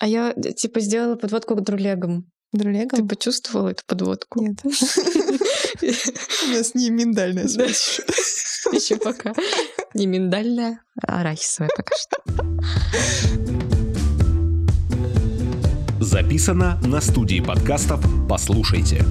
А я, типа, сделала подводку к друлегам. Друлегам? Ты почувствовала эту подводку? Нет. У нас не миндальная связь. Еще пока. Не миндальная, а арахисовая пока что. Записано на студии подкастов «Послушайте».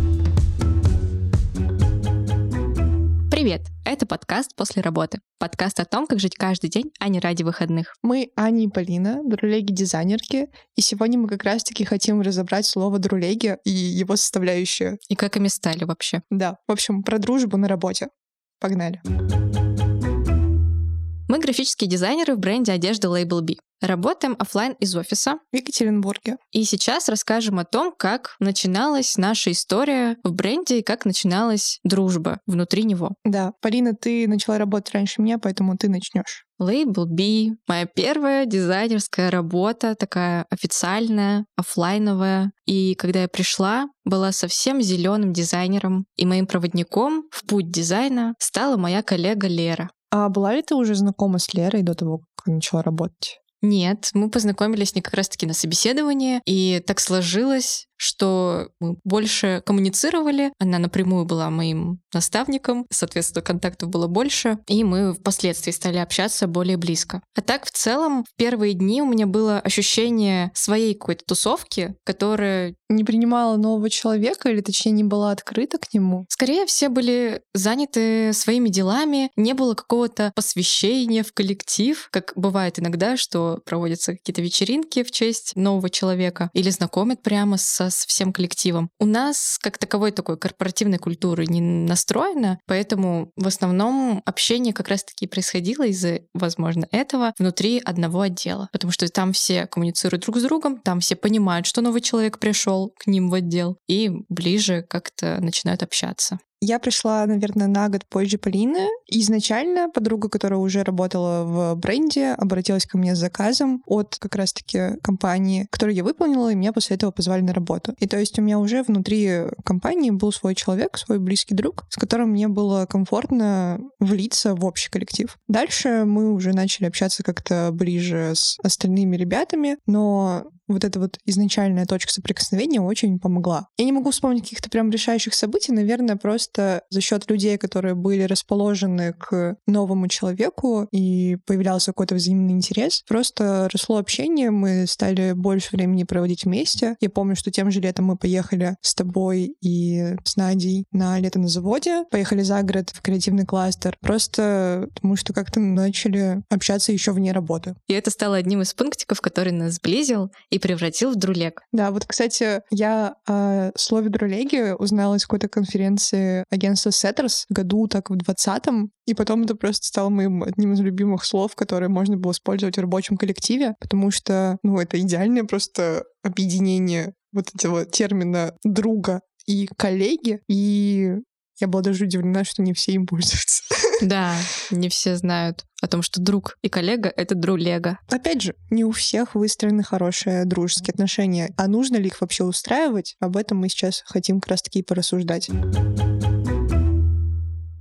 Привет! Это подкаст «После работы». Подкаст о том, как жить каждый день, а не ради выходных. Мы Аня и Полина, друлеги-дизайнерки, и сегодня мы как раз-таки хотим разобрать слово «друлеги» и его составляющие. И как ими стали вообще. Да, в общем, про дружбу на работе. Погнали. Мы графические дизайнеры в бренде одежды Label B. Работаем офлайн из офиса. В Екатеринбурге. И сейчас расскажем о том, как начиналась наша история в бренде и как начиналась дружба внутри него. Да, Полина, ты начала работать раньше меня, поэтому ты начнешь. Label B — моя первая дизайнерская работа, такая официальная, офлайновая. И когда я пришла, была совсем зеленым дизайнером, и моим проводником в путь дизайна стала моя коллега Лера. А была ли ты уже знакома с Лерой до того, как начала работать? Нет, мы познакомились не как раз-таки на собеседовании, и так сложилось, что мы больше коммуницировали. Она напрямую была моим наставником, соответственно, контактов было больше, и мы впоследствии стали общаться более близко. А так, в целом, в первые дни у меня было ощущение своей какой-то тусовки, которая... Не принимала нового человека, или точнее не была открыта к нему? Скорее, все были заняты своими делами, не было какого-то посвящения в коллектив, как бывает иногда, что проводятся какие-то вечеринки в честь нового человека или знакомят прямо со с всем коллективом. У нас как таковой такой корпоративной культуры не настроено, поэтому в основном общение как раз-таки происходило из-за, возможно, этого внутри одного отдела, потому что там все коммуницируют друг с другом, там все понимают, что новый человек пришел к ним в отдел, и ближе как-то начинают общаться. Я пришла, наверное, на год позже Полины. Изначально подруга, которая уже работала в бренде, обратилась ко мне с заказом от как раз-таки компании, которую я выполнила, и меня после этого позвали на работу. И то есть у меня уже внутри компании был свой человек, свой близкий друг, с которым мне было комфортно влиться в общий коллектив. Дальше мы уже начали общаться как-то ближе с остальными ребятами, но вот эта вот изначальная точка соприкосновения очень помогла. Я не могу вспомнить каких-то прям решающих событий, наверное, просто за счет людей, которые были расположены к новому человеку и появлялся какой-то взаимный интерес, просто росло общение, мы стали больше времени проводить вместе. Я помню, что тем же летом мы поехали с тобой и с Надей на лето на заводе, поехали за город в креативный кластер, просто потому что как-то начали общаться еще вне работы. И это стало одним из пунктиков, который нас сблизил и превратил в друлег. Да, вот, кстати, я о слове друлеги узнала из какой-то конференции агентства Setters году так в 20-м, и потом это просто стало моим одним из любимых слов, которые можно было использовать в рабочем коллективе, потому что, ну, это идеальное просто объединение вот этого термина друга и коллеги, и я была даже удивлена, что не все им пользуются. Да, не все знают о том, что друг и коллега — это друлега. Опять же, не у всех выстроены хорошие дружеские отношения. А нужно ли их вообще устраивать? Об этом мы сейчас хотим как раз-таки порассуждать.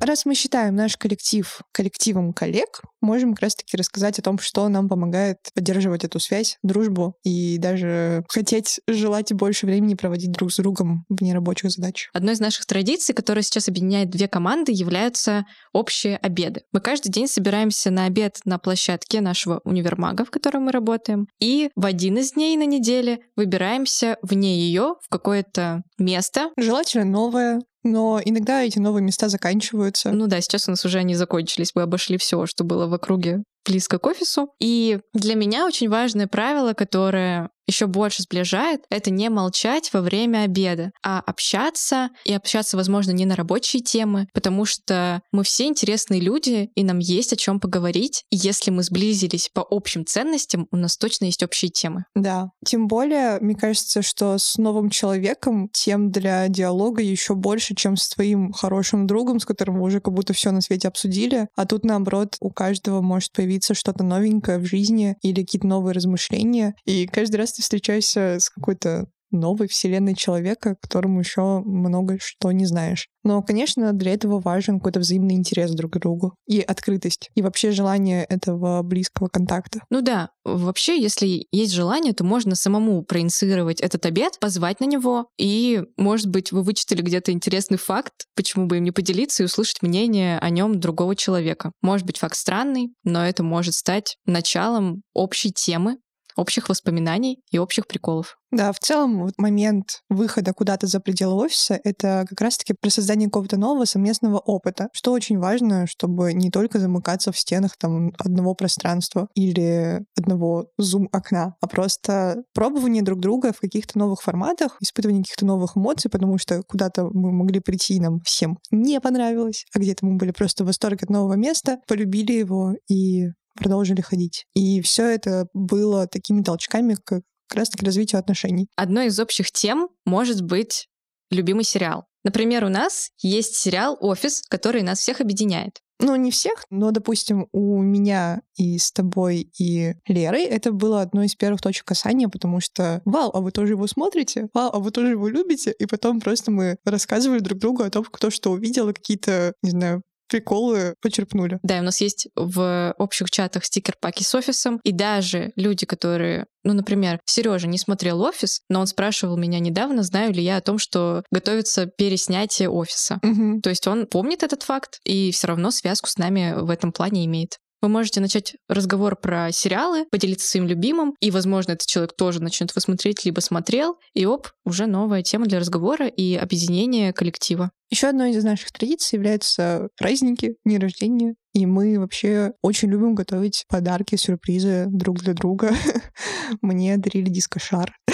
Раз мы считаем наш коллектив коллективом коллег, можем как раз-таки рассказать о том, что нам помогает поддерживать эту связь, дружбу и даже хотеть желать больше времени проводить друг с другом вне рабочих задач. Одной из наших традиций, которая сейчас объединяет две команды, являются общие обеды. Мы каждый день собираемся на обед на площадке нашего универмага, в котором мы работаем, и в один из дней на неделе выбираемся вне ее в какое-то место. Желательно новое, но иногда эти новые места заканчиваются. Ну да, сейчас у нас уже они закончились. Мы обошли все, что было в округе близко к офису. И для меня очень важное правило, которое еще больше сближает, это не молчать во время обеда, а общаться, и общаться, возможно, не на рабочие темы, потому что мы все интересные люди, и нам есть о чем поговорить. И если мы сблизились по общим ценностям, у нас точно есть общие темы. Да. Тем более, мне кажется, что с новым человеком тем для диалога еще больше, чем с твоим хорошим другом, с которым вы уже как будто все на свете обсудили. А тут, наоборот, у каждого может появиться что-то новенькое в жизни или какие-то новые размышления. И каждый раз ты встречаешься с какой-то новой вселенной человека, которому еще много что не знаешь. Но, конечно, для этого важен какой-то взаимный интерес друг к другу и открытость, и вообще желание этого близкого контакта. Ну да, вообще, если есть желание, то можно самому проинициировать этот обед, позвать на него, и, может быть, вы вычитали где-то интересный факт, почему бы им не поделиться и услышать мнение о нем другого человека. Может быть, факт странный, но это может стать началом общей темы, общих воспоминаний и общих приколов. Да, в целом вот момент выхода куда-то за пределы офиса — это как раз-таки про создание какого-то нового совместного опыта, что очень важно, чтобы не только замыкаться в стенах там одного пространства или одного зум-окна, а просто пробование друг друга в каких-то новых форматах, испытывание каких-то новых эмоций, потому что куда-то мы могли прийти, и нам всем не понравилось, а где-то мы были просто в восторге от нового места, полюбили его и продолжили ходить. И все это было такими толчками как раз-таки развитию отношений. Одной из общих тем может быть любимый сериал. Например, у нас есть сериал «Офис», который нас всех объединяет. Ну, не всех, но, допустим, у меня и с тобой, и Лерой это было одно из первых точек касания, потому что «Вау, а вы тоже его смотрите? Вау, а вы тоже его любите?» И потом просто мы рассказывали друг другу о том, кто что увидел, какие-то, не знаю, приколы почерпнули. Да, у нас есть в общих чатах стикер-паки с офисом, и даже люди, которые, ну, например, Сережа не смотрел офис, но он спрашивал меня недавно, знаю ли я о том, что готовится переснятие офиса. Угу. То есть он помнит этот факт и все равно связку с нами в этом плане имеет. Вы можете начать разговор про сериалы, поделиться своим любимым, и, возможно, этот человек тоже начнет его смотреть, либо смотрел, и оп, уже новая тема для разговора и объединения коллектива. Еще одной из наших традиций являются праздники, дни рождения. И мы вообще очень любим готовить подарки, сюрпризы друг для друга. Мне дарили дискошар.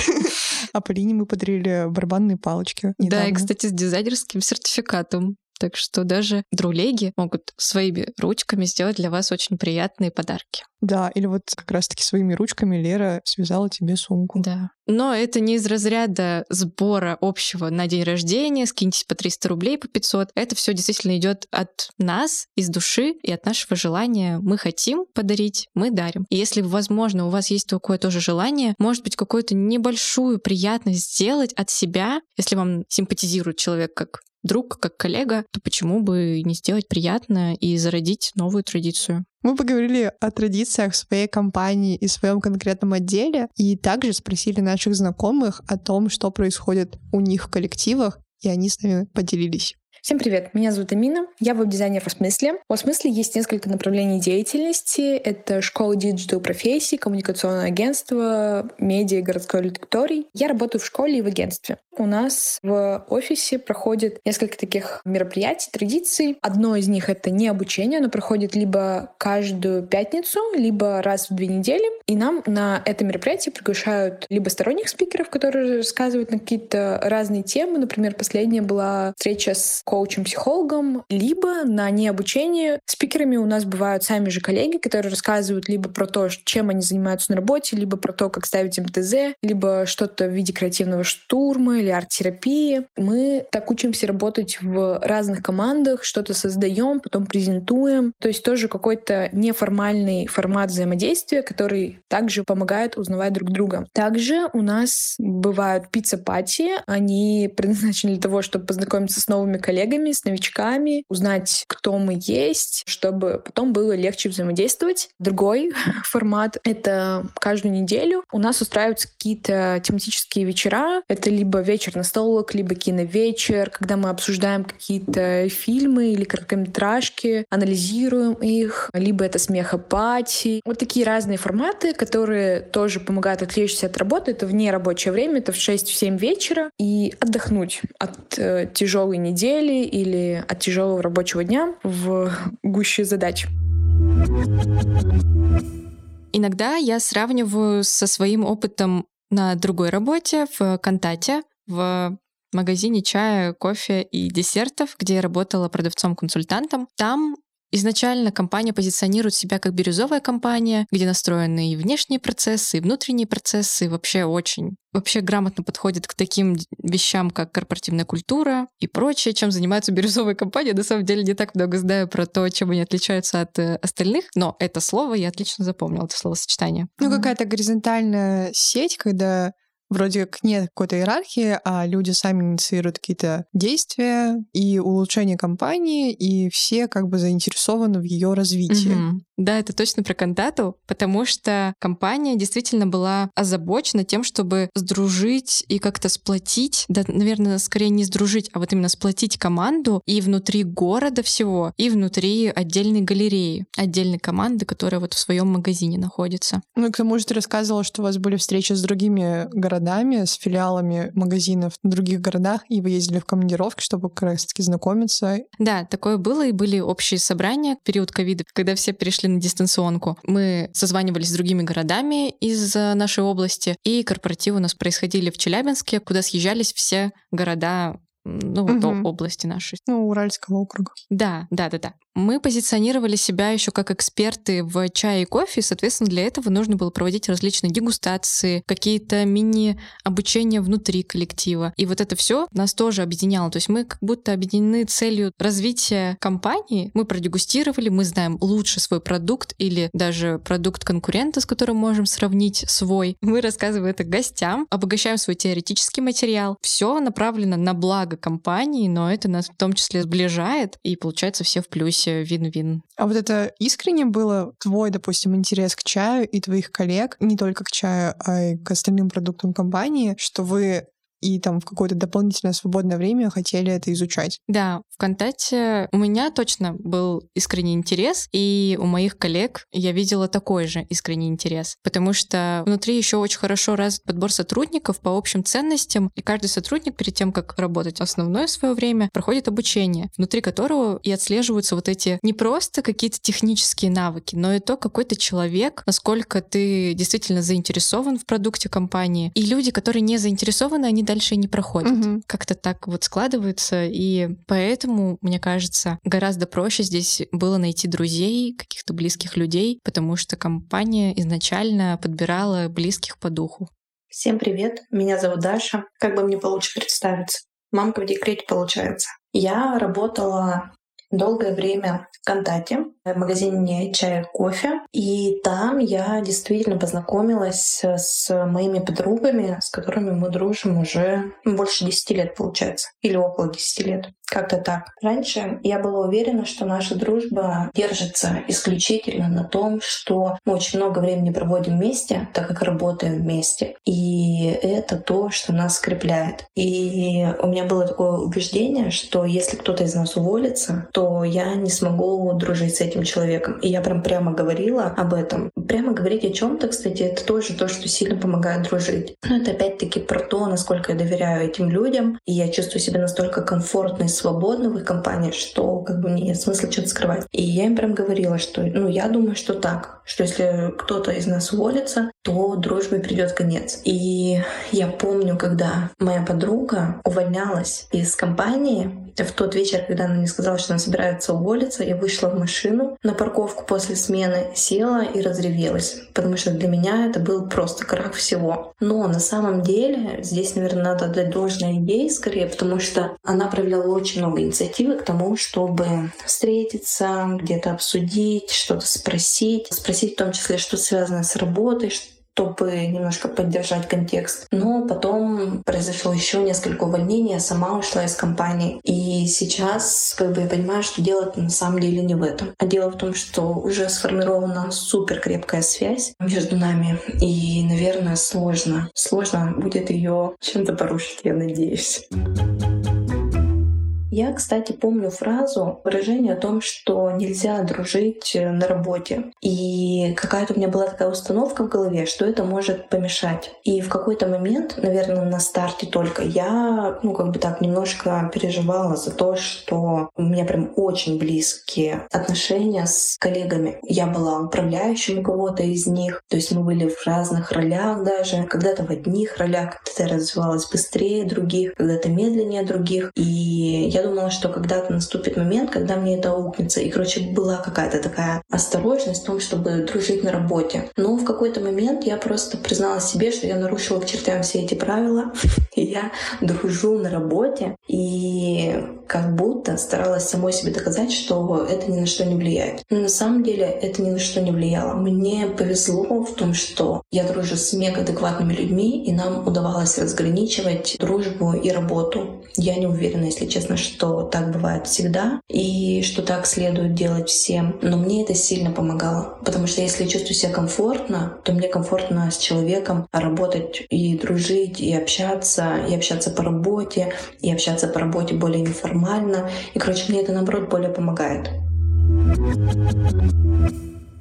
А Полине мы подарили барабанные палочки. Недавно. Да, и, кстати, с дизайнерским сертификатом. Так что даже друлеги могут своими ручками сделать для вас очень приятные подарки. Да, или вот как раз-таки своими ручками Лера связала тебе сумку. Да. Но это не из разряда сбора общего на день рождения, скиньтесь по 300 рублей, по 500. Это все действительно идет от нас, из души и от нашего желания. Мы хотим подарить, мы дарим. И если, возможно, у вас есть такое тоже желание, может быть, какую-то небольшую приятность сделать от себя, если вам симпатизирует человек как друг, как коллега, то почему бы не сделать приятно и зародить новую традицию? Мы поговорили о традициях в своей компании и своем конкретном отделе, и также спросили наших знакомых о том, что происходит у них в коллективах, и они с нами поделились. Всем привет, меня зовут Амина, я веб-дизайнер в смысле. В смысле есть несколько направлений деятельности. Это школа диджитал профессий, коммуникационное агентство, медиа и городской аудиторий. Я работаю в школе и в агентстве. У нас в офисе проходит несколько таких мероприятий, традиций. Одно из них — это необучение, оно проходит либо каждую пятницу, либо раз в две недели. И нам на это мероприятие приглашают либо сторонних спикеров, которые рассказывают на какие-то разные темы. Например, последняя была встреча с коучем-психологом, либо на необучение. Спикерами у нас бывают сами же коллеги, которые рассказывают либо про то, чем они занимаются на работе, либо про то, как ставить ТЗ, либо что-то в виде креативного штурма или арт-терапии. Мы так учимся работать в разных командах, что-то создаем, потом презентуем. То есть тоже какой-то неформальный формат взаимодействия, который также помогает узнавать друг друга. Также у нас бывают пицца-пати. Они предназначены для того, чтобы познакомиться с новыми коллегами, с новичками, узнать, кто мы есть, чтобы потом было легче взаимодействовать. Другой формат — это каждую неделю у нас устраиваются какие-то тематические вечера. Это либо вечер настолок, либо киновечер, когда мы обсуждаем какие-то фильмы или короткометражки, анализируем их, либо это смехопати. Вот такие разные форматы, которые тоже помогают отвлечься от работы. Это вне рабочее время, это в 6-7 вечера. И отдохнуть от э, тяжелой недели или от тяжелого рабочего дня в гуще задач. Иногда я сравниваю со своим опытом на другой работе в Контате, в магазине чая, кофе и десертов, где я работала продавцом-консультантом. Там Изначально компания позиционирует себя как бирюзовая компания, где настроены и внешние процессы, и внутренние процессы, и вообще очень вообще грамотно подходит к таким вещам, как корпоративная культура и прочее, чем занимаются бирюзовые компании. На самом деле не так много знаю про то, чем они отличаются от э, остальных, но это слово я отлично запомнила, это словосочетание. Ну, какая-то горизонтальная сеть, когда вроде как нет какой-то иерархии, а люди сами инициируют какие-то действия и улучшение компании, и все как бы заинтересованы в ее развитии. Мгм. Да, это точно про кантату, потому что компания действительно была озабочена тем, чтобы сдружить и как-то сплотить, да, наверное, скорее не сдружить, а вот именно сплотить команду и внутри города всего, и внутри отдельной галереи, отдельной команды, которая вот в своем магазине находится. Ну и к тому же ты рассказывала, что у вас были встречи с другими городами, с филиалами магазинов в других городах, и вы ездили в командировки, чтобы как раз-таки знакомиться. Да, такое было, и были общие собрания в период ковида, когда все перешли на дистанционку. Мы созванивались с другими городами из э, нашей области, и корпоративы у нас происходили в Челябинске, куда съезжались все города ну, вот о- области нашей. Ну, Уральского округа. Да, да, да, да. Мы позиционировали себя еще как эксперты в чае и кофе, и, соответственно, для этого нужно было проводить различные дегустации, какие-то мини-обучения внутри коллектива. И вот это все нас тоже объединяло. То есть мы как будто объединены целью развития компании. Мы продегустировали, мы знаем лучше свой продукт или даже продукт конкурента, с которым можем сравнить свой. Мы рассказываем это гостям, обогащаем свой теоретический материал. Все направлено на благо компании, но это нас в том числе сближает, и получается все в плюсе, вин-вин. А вот это искренне было твой, допустим, интерес к чаю и твоих коллег, не только к чаю, а и к остальным продуктам компании, что вы и там в какое-то дополнительное свободное время хотели это изучать. Да, ВКонтакте у меня точно был искренний интерес, и у моих коллег я видела такой же искренний интерес, потому что внутри еще очень хорошо развит подбор сотрудников по общим ценностям, и каждый сотрудник перед тем, как работать основное свое время, проходит обучение, внутри которого и отслеживаются вот эти не просто какие-то технические навыки, но и то, какой ты человек, насколько ты действительно заинтересован в продукте компании. И люди, которые не заинтересованы, они дальше и не проходят Мгм. как-то так вот складывается, и поэтому, мне кажется, гораздо проще здесь было найти друзей, каких-то близких людей, потому что компания изначально подбирала близких по духу. Всем привет, меня зовут Даша. Как бы мне получше представиться? Мамка в декрете получается. Я работала долгое время в Контакте, в магазине чая кофе. И там я действительно познакомилась с моими подругами, с которыми мы дружим уже больше 10 лет, получается. Или около 10 лет. Как-то так. Раньше я была уверена, что наша дружба держится исключительно на том, что мы очень много времени проводим вместе, так как работаем вместе. И это то, что нас скрепляет. И у меня было такое убеждение, что если кто-то из нас уволится, то я не смогу дружить с этим человеком. И я прям прямо говорила об этом. Прямо говорить о чем-то, кстати, это тоже то, что сильно помогает дружить. Но это опять-таки про то, насколько я доверяю этим людям, и я чувствую себя настолько комфортно и свободно в их компании, что как бы мне нет смысла что-то скрывать. И я им прям говорила, что ну я думаю, что так, что если кто-то из нас уволится, то дружбе придет конец. И я помню, когда моя подруга увольнялась из компании, в тот вечер, когда она мне сказала, что она собирается уволиться, я вышла в машину на парковку после смены, села и разревелась, потому что для меня это был просто крах всего. Но на самом деле здесь, наверное, надо отдать должное ей скорее, потому что она проявляла очень много инициативы к тому, чтобы встретиться, где-то обсудить, что-то спросить, спросить в том числе, что связано с работой, чтобы немножко поддержать контекст. Но потом произошло еще несколько увольнений, я сама ушла из компании. И сейчас как бы я понимаю, что дело на самом деле не в этом. А дело в том, что уже сформирована супер крепкая связь между нами. И, наверное, сложно. Сложно будет ее чем-то порушить, я надеюсь. Я, кстати, помню фразу, выражение о том, что нельзя дружить на работе. И какая-то у меня была такая установка в голове, что это может помешать. И в какой-то момент, наверное, на старте только, я, ну, как бы так немножко переживала за то, что у меня прям очень близкие отношения с коллегами. Я была управляющим кого-то из них, то есть мы были в разных ролях даже, когда-то в одних ролях, когда-то я развивалась быстрее других, когда-то медленнее других. И я думала, что когда-то наступит момент, когда мне это аукнется. И, короче, была какая-то такая осторожность в том, чтобы дружить на работе. Но в какой-то момент я просто признала себе, что я нарушила к чертям все эти правила. я дружу на работе и как будто старалась самой себе доказать, что это ни на что не влияет. Но на самом деле это ни на что не влияло. Мне повезло в том, что я дружу с мега людьми, и нам удавалось разграничивать дружбу и работу. Я не уверена, если честно, что так бывает всегда и что так следует делать всем. Но мне это сильно помогало, потому что если я чувствую себя комфортно, то мне комфортно с человеком работать и дружить, и общаться, и общаться по работе, и общаться по работе более неформально. И, короче, мне это, наоборот, более помогает.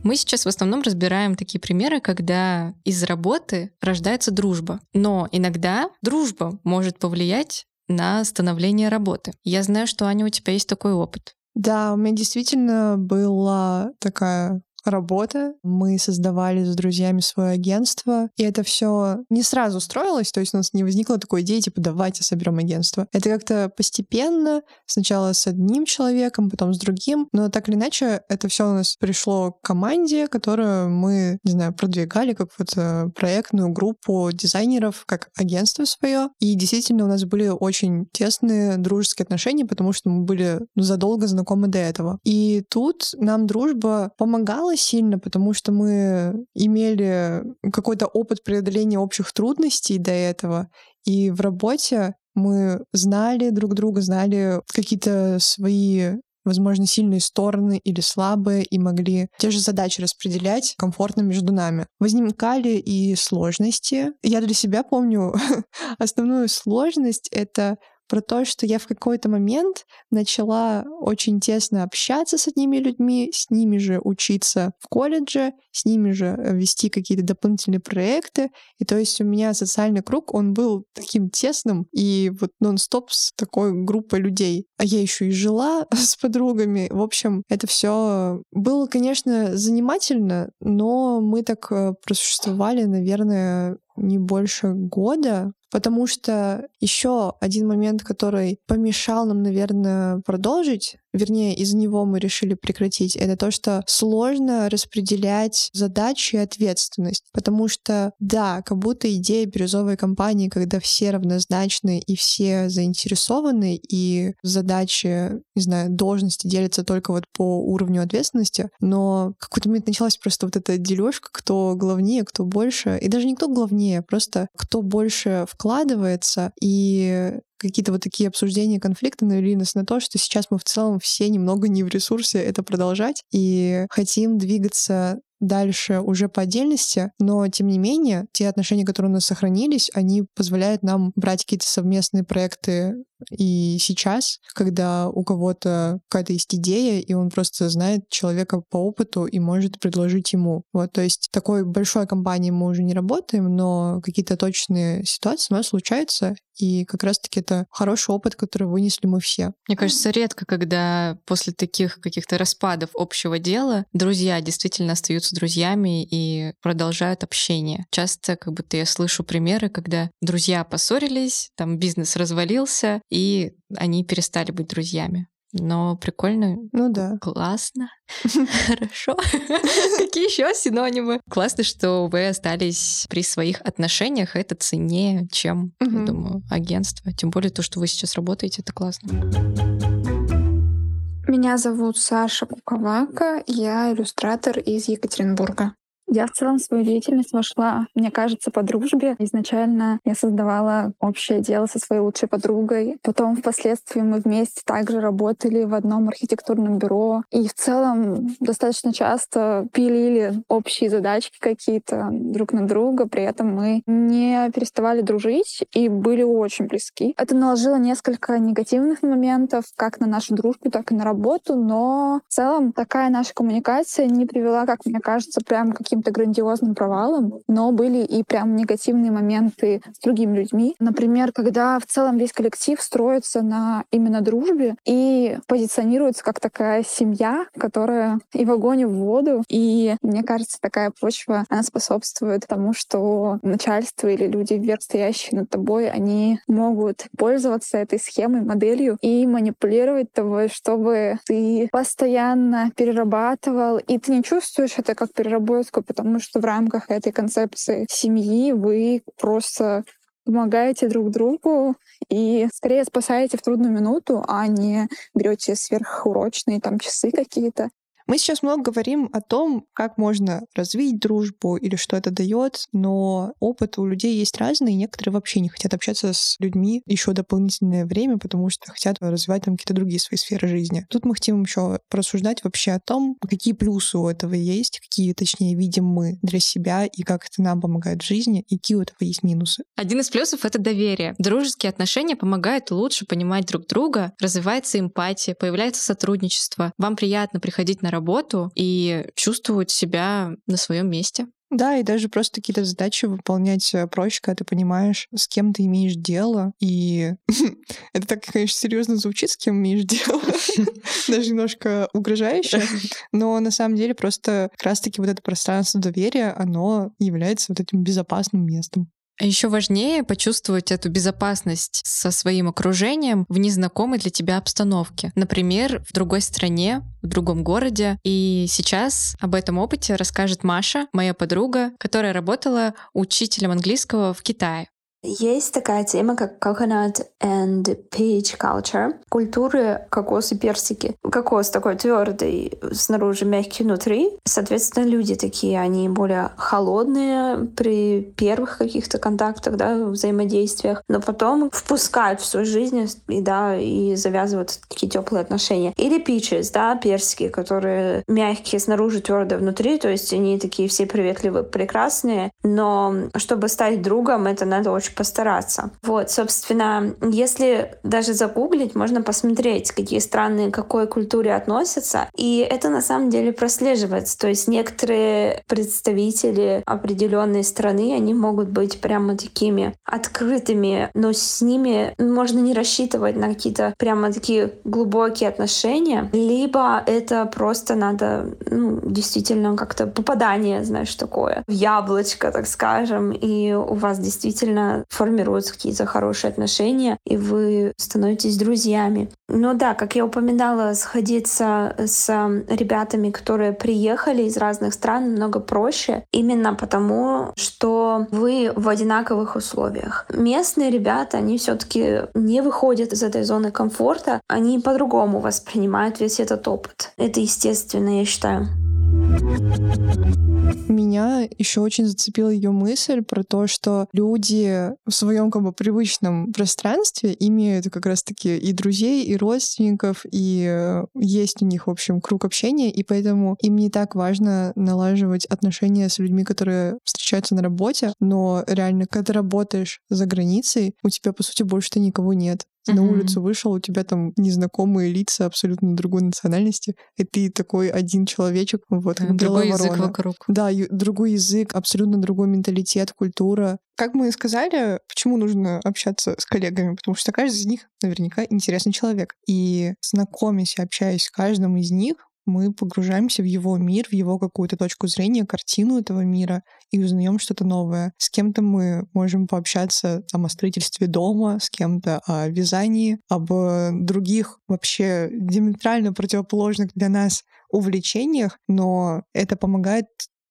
Мы сейчас в основном разбираем такие примеры, когда из работы рождается дружба. Но иногда дружба может повлиять на становление работы. Я знаю, что, Аня, у тебя есть такой опыт. Да, у меня действительно была такая работа. Мы создавали с друзьями свое агентство, и это все не сразу строилось, то есть у нас не возникло такой идеи, типа, давайте соберем агентство. Это как-то постепенно, сначала с одним человеком, потом с другим, но так или иначе это все у нас пришло к команде, которую мы, не знаю, продвигали как вот э, проектную группу дизайнеров, как агентство свое. И действительно у нас были очень тесные дружеские отношения, потому что мы были задолго знакомы до этого. И тут нам дружба помогала помогало сильно, потому что мы имели какой-то опыт преодоления общих трудностей до этого. И в работе мы знали друг друга, знали какие-то свои возможно, сильные стороны или слабые, и могли те же задачи распределять комфортно между нами. Возникали и сложности. Я для себя помню основную сложность — это про то, что я в какой-то момент начала очень тесно общаться с одними людьми, с ними же учиться в колледже, с ними же э, вести какие-то дополнительные проекты. И то есть у меня социальный круг, он был таким тесным и вот нон-стоп с такой группой людей. А я еще и жила с подругами. В общем, это все было, конечно, занимательно, но мы так э, просуществовали, наверное, не больше года, потому что еще один момент, который помешал нам, наверное, продолжить, вернее, из него мы решили прекратить, это то, что сложно распределять задачи и ответственность. Потому что, да, как будто идея бирюзовой компании, когда все равнозначны и все заинтересованы, и задачи, не знаю, должности делятся только вот по уровню ответственности, но в какой-то момент началась просто вот эта дележка, кто главнее, кто больше, и даже не кто главнее, просто кто больше вкладывается, и какие-то вот такие обсуждения конфликта навели нас на то, что сейчас мы в целом все немного не в ресурсе это продолжать и хотим двигаться дальше уже по отдельности, но тем не менее, те отношения, которые у нас сохранились, они позволяют нам брать какие-то совместные проекты и сейчас, когда у кого-то какая-то есть идея, и он просто знает человека по опыту и может предложить ему. Вот, то есть такой большой компании мы уже не работаем, но какие-то точные ситуации у нас случаются, и как раз-таки это хороший опыт, который вынесли мы все. Мне кажется, редко, когда после таких каких-то распадов общего дела друзья действительно остаются друзьями и продолжают общение. Часто как будто я слышу примеры, когда друзья поссорились, там бизнес развалился, и они перестали быть друзьями. Но прикольно. Ну да. Классно. Хорошо. Какие еще синонимы? Классно, что вы остались при своих отношениях. Это ценнее, чем, я думаю, агентство. Тем более то, что вы сейчас работаете, это классно. Меня зовут Саша Куковака. Я иллюстратор из Екатеринбурга. Я в целом свою деятельность вошла, мне кажется, по дружбе. Изначально я создавала общее дело со своей лучшей подругой. Потом впоследствии мы вместе также работали в одном архитектурном бюро. И в целом достаточно часто пилили общие задачки какие-то друг на друга. При этом мы не переставали дружить и были очень близки. Это наложило несколько негативных моментов как на нашу дружбу, так и на работу. Но в целом такая наша коммуникация не привела, как мне кажется, прям к каким каким-то грандиозным провалом, но были и прям негативные моменты с другими людьми. Например, когда в целом весь коллектив строится на именно дружбе и позиционируется как такая семья, которая и в огонь, и в воду. И мне кажется, такая почва, она способствует тому, что начальство или люди, вверх стоящие над тобой, они могут пользоваться этой схемой, моделью и манипулировать тобой, чтобы ты постоянно перерабатывал, и ты не чувствуешь это как переработку, потому что в рамках этой концепции семьи вы просто помогаете друг другу и скорее спасаете в трудную минуту, а не берете сверхурочные там часы какие-то. Мы сейчас много говорим о том, как можно развить дружбу или что это дает, но опыт у людей есть разный, и некоторые вообще не хотят общаться с людьми еще дополнительное время, потому что хотят развивать там какие-то другие свои сферы жизни. Тут мы хотим еще порассуждать вообще о том, какие плюсы у этого есть, какие, точнее, видим мы для себя и как это нам помогает в жизни, и какие у этого есть минусы. Один из плюсов — это доверие. Дружеские отношения помогают лучше понимать друг друга, развивается эмпатия, появляется сотрудничество. Вам приятно приходить на работу и чувствовать себя на своем месте. Да, и даже просто какие-то задачи выполнять э, проще, когда ты понимаешь, с кем ты имеешь дело. И это так, конечно, серьезно звучит, с кем имеешь дело. Даже немножко угрожающе. Но на самом деле просто как раз-таки вот это пространство доверия, оно является вот этим безопасным местом. Еще важнее почувствовать эту безопасность со своим окружением в незнакомой для тебя обстановке. Например, в другой стране, в другом городе. И сейчас об этом опыте расскажет Маша, моя подруга, которая работала учителем английского в Китае. Есть такая тема, как coconut and peach culture. Культуры кокос и персики. Кокос такой твердый, снаружи мягкий внутри. Соответственно, люди такие, они более холодные при первых каких-то контактах, да, взаимодействиях, но потом впускают в свою жизнь и, да, и завязывают такие теплые отношения. Или peaches, да, персики, которые мягкие снаружи, твердые внутри, то есть они такие все приветливые, прекрасные, но чтобы стать другом, это надо очень постараться. Вот, собственно, если даже загуглить, можно посмотреть, какие страны к какой культуре относятся. И это на самом деле прослеживается. То есть некоторые представители определенной страны, они могут быть прямо такими открытыми, но с ними можно не рассчитывать на какие-то прямо такие глубокие отношения. Либо это просто надо ну, действительно как-то попадание, знаешь, такое в яблочко, так скажем, и у вас действительно формируются какие-то хорошие отношения, и вы становитесь друзьями. Но да, как я упоминала, сходиться с ребятами, которые приехали из разных стран, намного проще, именно потому, что вы в одинаковых условиях. Местные ребята, они все-таки не выходят из этой зоны комфорта, они по-другому воспринимают весь этот опыт. Это естественно, я считаю. Меня еще очень зацепила ее мысль про то, что люди в своем как бы привычном пространстве имеют как раз-таки и друзей, и родственников, и э, есть у них, в общем, круг общения, и поэтому им не так важно налаживать отношения с людьми, которые встречаются на работе, но реально, когда ты работаешь за границей, у тебя, по сути, больше-то никого нет. Ты mm-hmm. на улицу вышел, у тебя там незнакомые лица абсолютно другой национальности, и ты такой один человечек, вот, да, другой язык ворона. вокруг. Да, другой язык, абсолютно другой менталитет, культура. Как мы и сказали, почему нужно общаться с коллегами? Потому что каждый из них наверняка интересный человек. И знакомясь и общаясь с каждым из них, мы погружаемся в его мир, в его какую-то точку зрения, картину этого мира и узнаем что-то новое. С кем-то мы можем пообщаться там, о строительстве дома, с кем-то о вязании, об других вообще диаметрально противоположных для нас увлечениях, но это помогает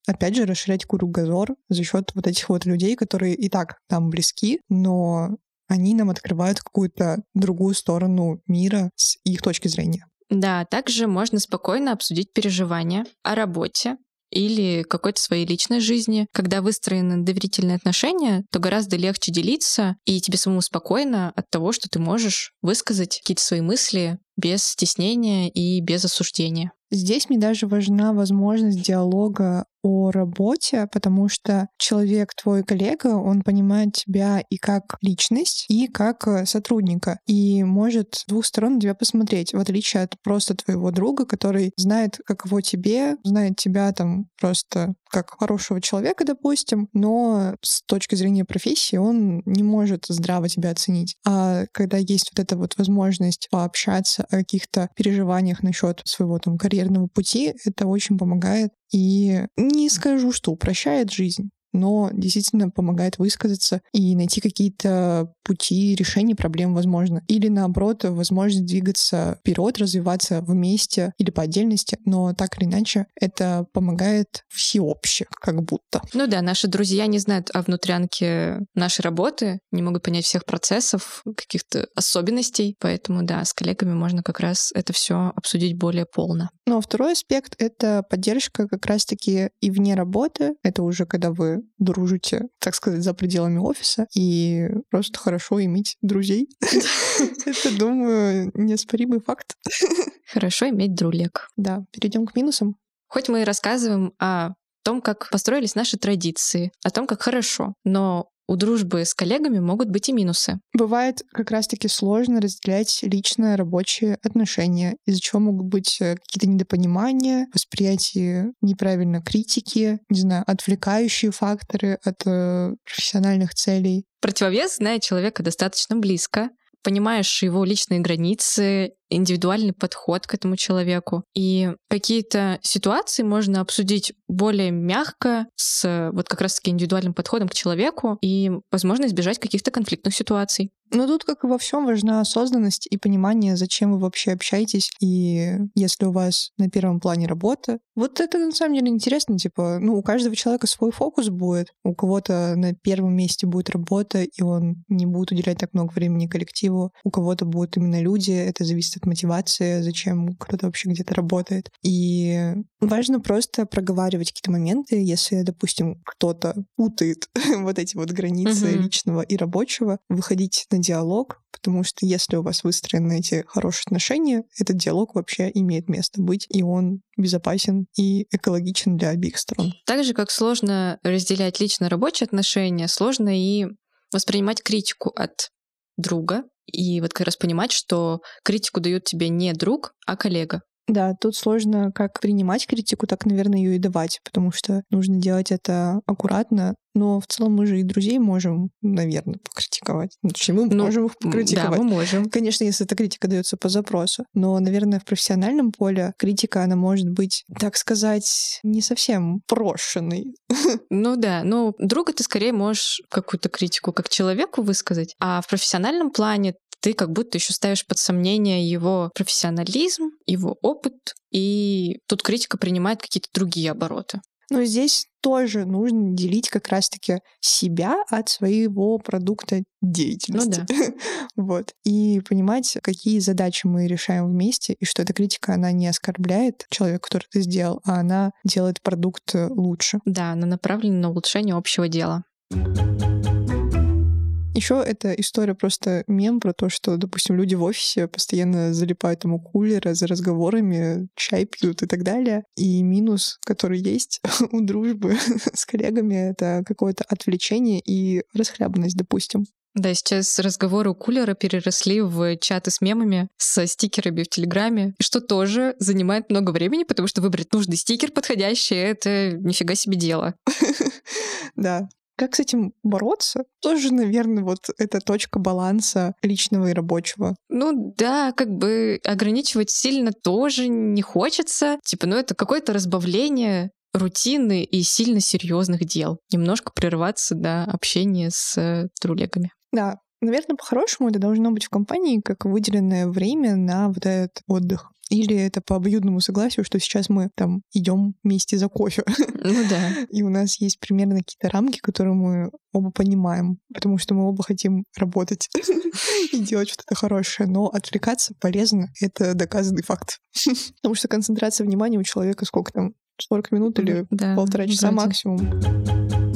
опять же, расширять кругозор за счет вот этих вот людей, которые и так там близки, но они нам открывают какую-то другую сторону мира с их точки зрения. Да, также можно спокойно обсудить переживания о работе, или какой-то своей личной жизни. Когда выстроены доверительные отношения, то гораздо легче делиться, и тебе самому спокойно от того, что ты можешь высказать какие-то свои мысли без стеснения и без осуждения. Здесь мне даже важна возможность диалога о работе, потому что человек, твой коллега, он понимает тебя и как личность, и как э, сотрудника, и может с двух сторон на тебя посмотреть, в отличие от просто твоего друга, который знает, каково тебе, знает тебя там просто как хорошего человека, допустим, но с точки зрения профессии он не может здраво тебя оценить. А когда есть вот эта вот возможность пообщаться о каких-то переживаниях насчет своего там карьерного пути, это очень помогает и не скажу, что упрощает жизнь, но действительно помогает высказаться и найти какие-то пути решения проблем возможно. Или наоборот, возможность двигаться вперед, развиваться вместе или по отдельности, но так или иначе это помогает всеобще, как будто. Ну да, наши друзья не знают о внутрянке нашей работы, не могут понять всех процессов, каких-то особенностей, поэтому да, с коллегами можно как раз это все обсудить более полно. Ну а второй аспект — это поддержка как раз-таки и вне работы. Это уже когда вы дружите, так сказать, за пределами офиса, и просто хорошо иметь друзей. Это, думаю, неоспоримый факт. Хорошо иметь друлек. Да, перейдем к минусам. Хоть мы и рассказываем о том, как построились наши традиции, о том, как хорошо, но у дружбы с коллегами могут быть и минусы. Бывает как раз-таки сложно разделять личное рабочие отношения, из-за чего могут быть э, какие-то недопонимания, восприятие неправильно критики, не знаю, отвлекающие факторы от э, профессиональных целей. Противовес, зная человека достаточно близко, понимаешь его личные границы, индивидуальный подход к этому человеку. И какие-то ситуации можно обсудить более мягко с вот как раз-таки индивидуальным подходом к человеку и, возможно, избежать каких-то конфликтных ситуаций. Но тут, как и во всем, важна осознанность и понимание, зачем вы вообще общаетесь. И если у вас на первом плане работа, вот это на самом деле интересно. Типа, ну, у каждого человека свой фокус будет. У кого-то на первом месте будет работа, и он не будет уделять так много времени коллективу. У кого-то будут именно люди. Это зависит от мотивации, зачем кто-то вообще где-то работает. И важно просто проговаривать какие-то моменты, если, допустим, кто-то путает вот эти вот границы uh-huh. личного и рабочего, выходить на диалог, потому что если у вас выстроены эти хорошие отношения, этот диалог вообще имеет место быть, и он безопасен и экологичен для обеих сторон. Так же, как сложно разделять лично-рабочие отношения, сложно и воспринимать критику от друга, и вот как раз понимать, что критику дает тебе не друг, а коллега. Да, тут сложно как принимать критику, так, наверное, ее и давать, потому что нужно делать это аккуратно, но в целом мы же и друзей можем, наверное, покритиковать. Ну, мы ну, можем их покритиковать. Да, мы можем. Конечно, если эта критика дается по запросу. Но, наверное, в профессиональном поле критика, она может быть, так сказать, не совсем прошенной. Ну да, но друга ты скорее можешь какую-то критику как человеку высказать, а в профессиональном плане ты как будто еще ставишь под сомнение его профессионализм, его опыт, и тут критика принимает какие-то другие обороты. Но здесь тоже нужно делить как раз-таки себя от своего продукта деятельности. Ну да. вот. И понимать, какие задачи мы решаем вместе, и что эта критика, она не оскорбляет человека, который это сделал, а она делает продукт лучше. Да, она направлена на улучшение общего дела. Еще эта история просто мем про то, что, допустим, люди в офисе постоянно залипают там у кулера за разговорами, чай пьют и так далее. И минус, который есть у дружбы с коллегами, это какое-то отвлечение и расхлябанность, допустим. Да, сейчас разговоры у кулера переросли в чаты с мемами, со стикерами в Телеграме, что тоже занимает много времени, потому что выбрать нужный стикер подходящий — это нифига себе дело. Да, как с этим бороться? Тоже, наверное, вот эта точка баланса личного и рабочего. Ну да, как бы ограничивать сильно тоже не хочется. Типа, ну это какое-то разбавление рутины и сильно серьезных дел. Немножко прерваться до общения с э, трулегами. Да, Наверное, по-хорошему это должно быть в компании как выделенное время на вот этот отдых. Или это по обоюдному согласию, что сейчас мы там идем вместе за кофе. Ну да. И у нас есть примерно какие-то рамки, которые мы оба понимаем, потому что мы оба хотим работать и делать что-то хорошее. Но отвлекаться полезно, это доказанный факт. Потому что концентрация внимания у человека сколько там? 40 минут или полтора часа максимум.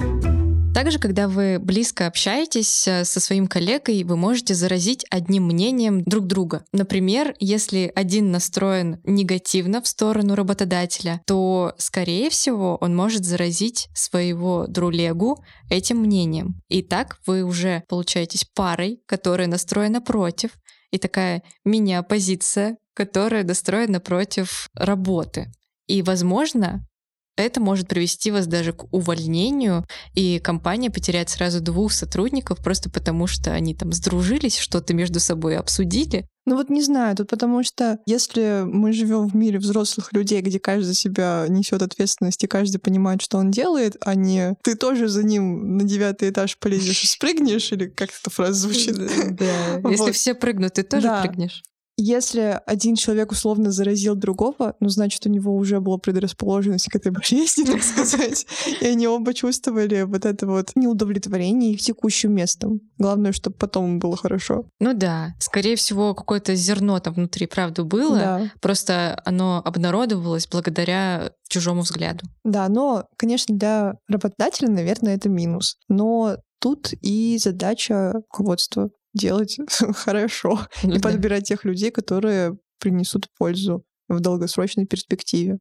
Также, когда вы близко общаетесь э, со своим коллегой, вы можете заразить одним мнением друг друга. Например, если один настроен негативно в сторону работодателя, то, скорее всего, он может заразить своего друлегу этим мнением. И так вы уже получаетесь парой, которая настроена против, и такая мини-оппозиция, которая настроена против работы. И, возможно, это может привести вас даже к увольнению, и компания потеряет сразу двух сотрудников просто потому, что они там сдружились, что-то между собой обсудили, Ну вот не знаю, тут потому что если мы живем в мире взрослых людей, где каждый за себя несет ответственность и каждый понимает, что он делает, а не ты тоже за ним на девятый этаж полезешь и спрыгнешь, или как эта фраза звучит? Да. Если все прыгнут, ты тоже прыгнешь. Если один человек условно заразил другого, ну, значит, у него уже была предрасположенность к этой болезни, так сказать. И они оба чувствовали вот это вот неудовлетворение их текущим местом. Главное, чтобы потом было хорошо. Ну да. Скорее всего, какое-то зерно там внутри, правда, было. Да. Просто оно обнародовалось благодаря чужому взгляду. Да, но, конечно, для работодателя, наверное, это минус. Но тут и задача руководства делать хорошо ну, и да. подбирать тех людей, которые принесут пользу в долгосрочной перспективе.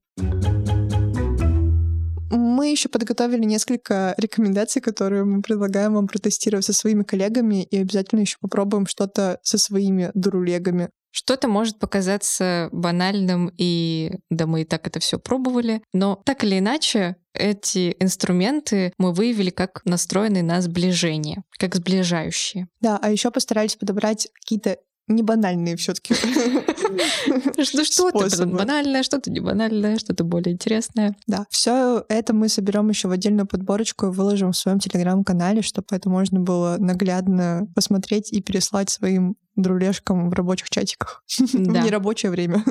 Мы еще подготовили несколько рекомендаций, которые мы предлагаем вам протестировать со своими коллегами, и обязательно еще попробуем что-то со своими друлегами. Что-то может показаться банальным, и да, мы и так это все пробовали, но так или иначе, эти инструменты мы выявили как настроенные на сближение, как сближающие. Да, а еще постарались подобрать какие-то не банальные все-таки. Что-то банальное, что-то не банальное, что-то более интересное. Да, все это мы соберем еще в отдельную подборочку и выложим в своем телеграм-канале, чтобы это можно было наглядно посмотреть и переслать своим друлежкам в рабочих чатиках в нерабочее время.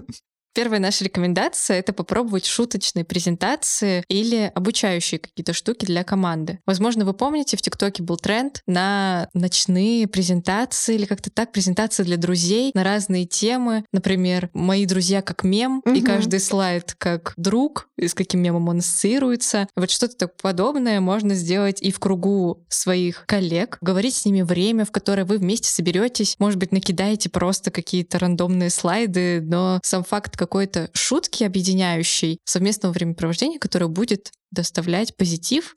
Первая наша рекомендация — это попробовать шуточные презентации или обучающие какие-то штуки для команды. Возможно, вы помните, в ТикТоке был тренд на ночные презентации или как-то так, презентации для друзей на разные темы. Например, «Мои друзья как мем», угу. и каждый слайд как друг, и с каким мемом он ассоциируется. Вот что-то подобное можно сделать и в кругу своих коллег, говорить с ними время, в которое вы вместе соберетесь, может быть, накидаете просто какие-то рандомные слайды, но сам факт какой-то шутки объединяющей совместного времяпровождения, которое будет доставлять позитив,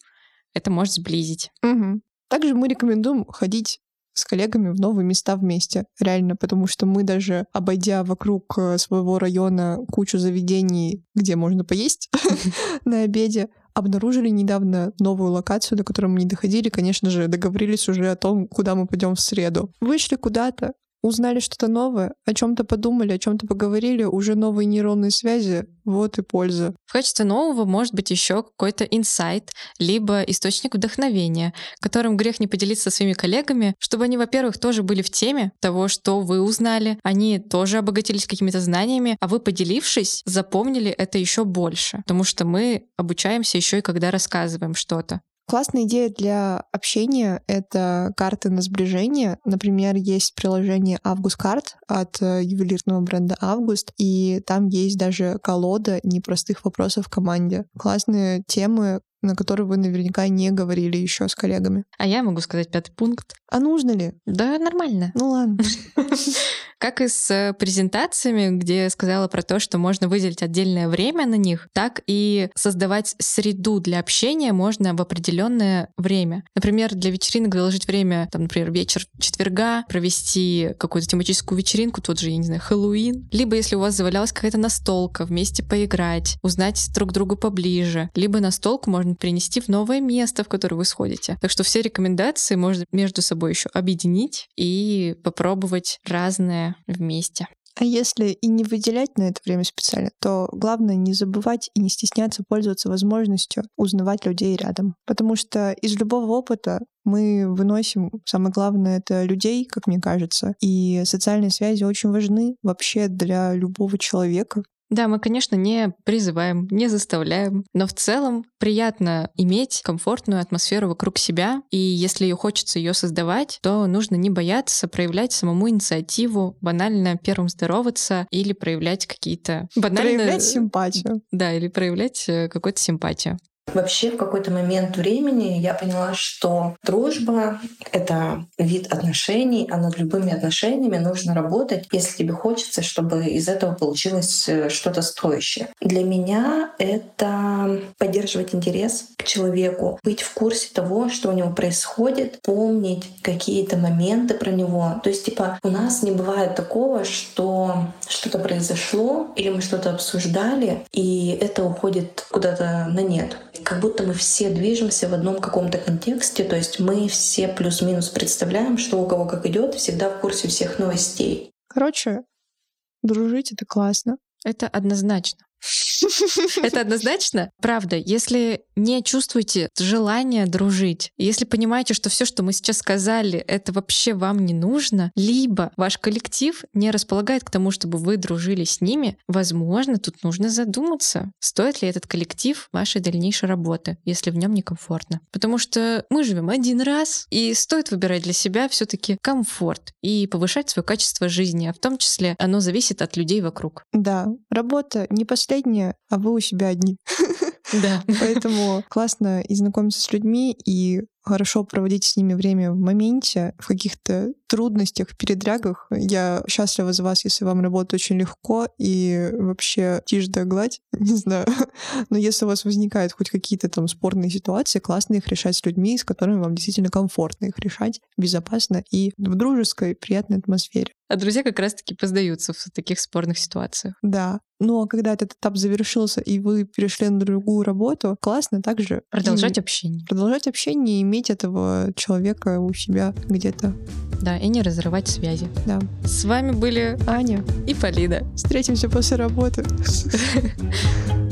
это может сблизить. Угу. Также мы рекомендуем ходить с коллегами в новые места вместе. Реально, потому что мы даже, обойдя вокруг э, своего района кучу заведений, где можно поесть на обеде, обнаружили недавно новую локацию, до которой мы не доходили. Конечно же, договорились уже о том, куда мы пойдем в среду. Вышли куда-то, узнали что-то новое, о чем-то подумали, о чем-то поговорили, уже новые нейронные связи, вот и польза. В качестве нового может быть еще какой-то инсайт, либо источник вдохновения, которым грех не поделиться со своими коллегами, чтобы они, во-первых, тоже были в теме того, что вы узнали, они тоже обогатились какими-то знаниями, а вы, поделившись, запомнили это еще больше, потому что мы обучаемся еще и когда рассказываем что-то. Классная идея для общения — это карты на сближение. Например, есть приложение Август Карт от э, ювелирного бренда Август, и там есть даже колода непростых вопросов в команде. Классные темы, на который вы наверняка не говорили еще с коллегами. А я могу сказать пятый пункт. А нужно ли? Да, нормально. Ну ладно. Как и с э, презентациями, где я сказала про то, что можно выделить отдельное время на них, так и создавать среду для общения можно в определенное время. Например, для вечеринок выложить время, там, например, вечер четверга, провести какую-то тематическую вечеринку, тот же, я не знаю, Хэллоуин. Либо если у вас завалялась какая-то настолка, вместе поиграть, узнать друг другу поближе. Либо настолку можно принести в новое место, в которое вы сходите. Так что все рекомендации можно между собой еще объединить и попробовать разное вместе. А если и не выделять на это время специально, то главное не забывать и не стесняться пользоваться возможностью узнавать людей рядом. Потому что из любого опыта мы выносим, самое главное, это людей, как мне кажется. И социальные связи очень важны вообще для любого человека. Да, мы, конечно, не призываем, не заставляем, но в целом приятно иметь комфортную атмосферу вокруг себя, и если ее хочется ее создавать, то нужно не бояться проявлять самому инициативу, банально первым здороваться или проявлять какие-то банальные... Проявлять симпатию. Да, или проявлять э, какую-то симпатию. Вообще в какой-то момент времени я поняла, что дружба — это вид отношений, а над любыми отношениями нужно работать, если тебе хочется, чтобы из этого получилось э, что-то стоящее. Для меня это поддерживать интерес к человеку, быть в курсе того, что у него происходит, помнить какие-то моменты про него. То есть, типа, у нас не бывает такого, что что-то произошло или мы что-то обсуждали, и это уходит куда-то на нет как будто мы все движемся в одном каком-то контексте, то есть мы все плюс-минус представляем, что у кого как идет, всегда в курсе всех новостей. Короче, дружить — это классно. Это однозначно. Это однозначно. Правда, если не чувствуете желания дружить, если понимаете, что все, что мы сейчас сказали, это вообще вам не нужно, либо ваш коллектив не располагает к тому, чтобы вы дружили с ними, возможно, тут нужно задуматься, стоит ли этот коллектив вашей дальнейшей работы, если в нем некомфортно. Потому что мы живем один раз, и стоит выбирать для себя все-таки комфорт и повышать свое качество жизни, а в том числе оно зависит от людей вокруг. Да, работа не последняя, а вы у себя одни. Да. Поэтому классно и знакомиться с людьми, и хорошо проводить с ними время в моменте, в каких-то трудностях, передрягах. Я счастлива за вас, если вам работает очень легко и вообще тишь да гладь, не знаю. Но если у вас возникают хоть какие-то там спорные ситуации, классно их решать с людьми, с которыми вам действительно комфортно их решать, безопасно и в дружеской, приятной атмосфере. А друзья как раз-таки поздаются в таких спорных ситуациях. Да. Но когда этот этап завершился, и вы перешли на другую работу, классно также... Продолжать и... общение. Продолжать общение и иметь этого человека у себя где-то. Да, и не разрывать связи. Да. С вами были Аня и Полина. Встретимся после работы.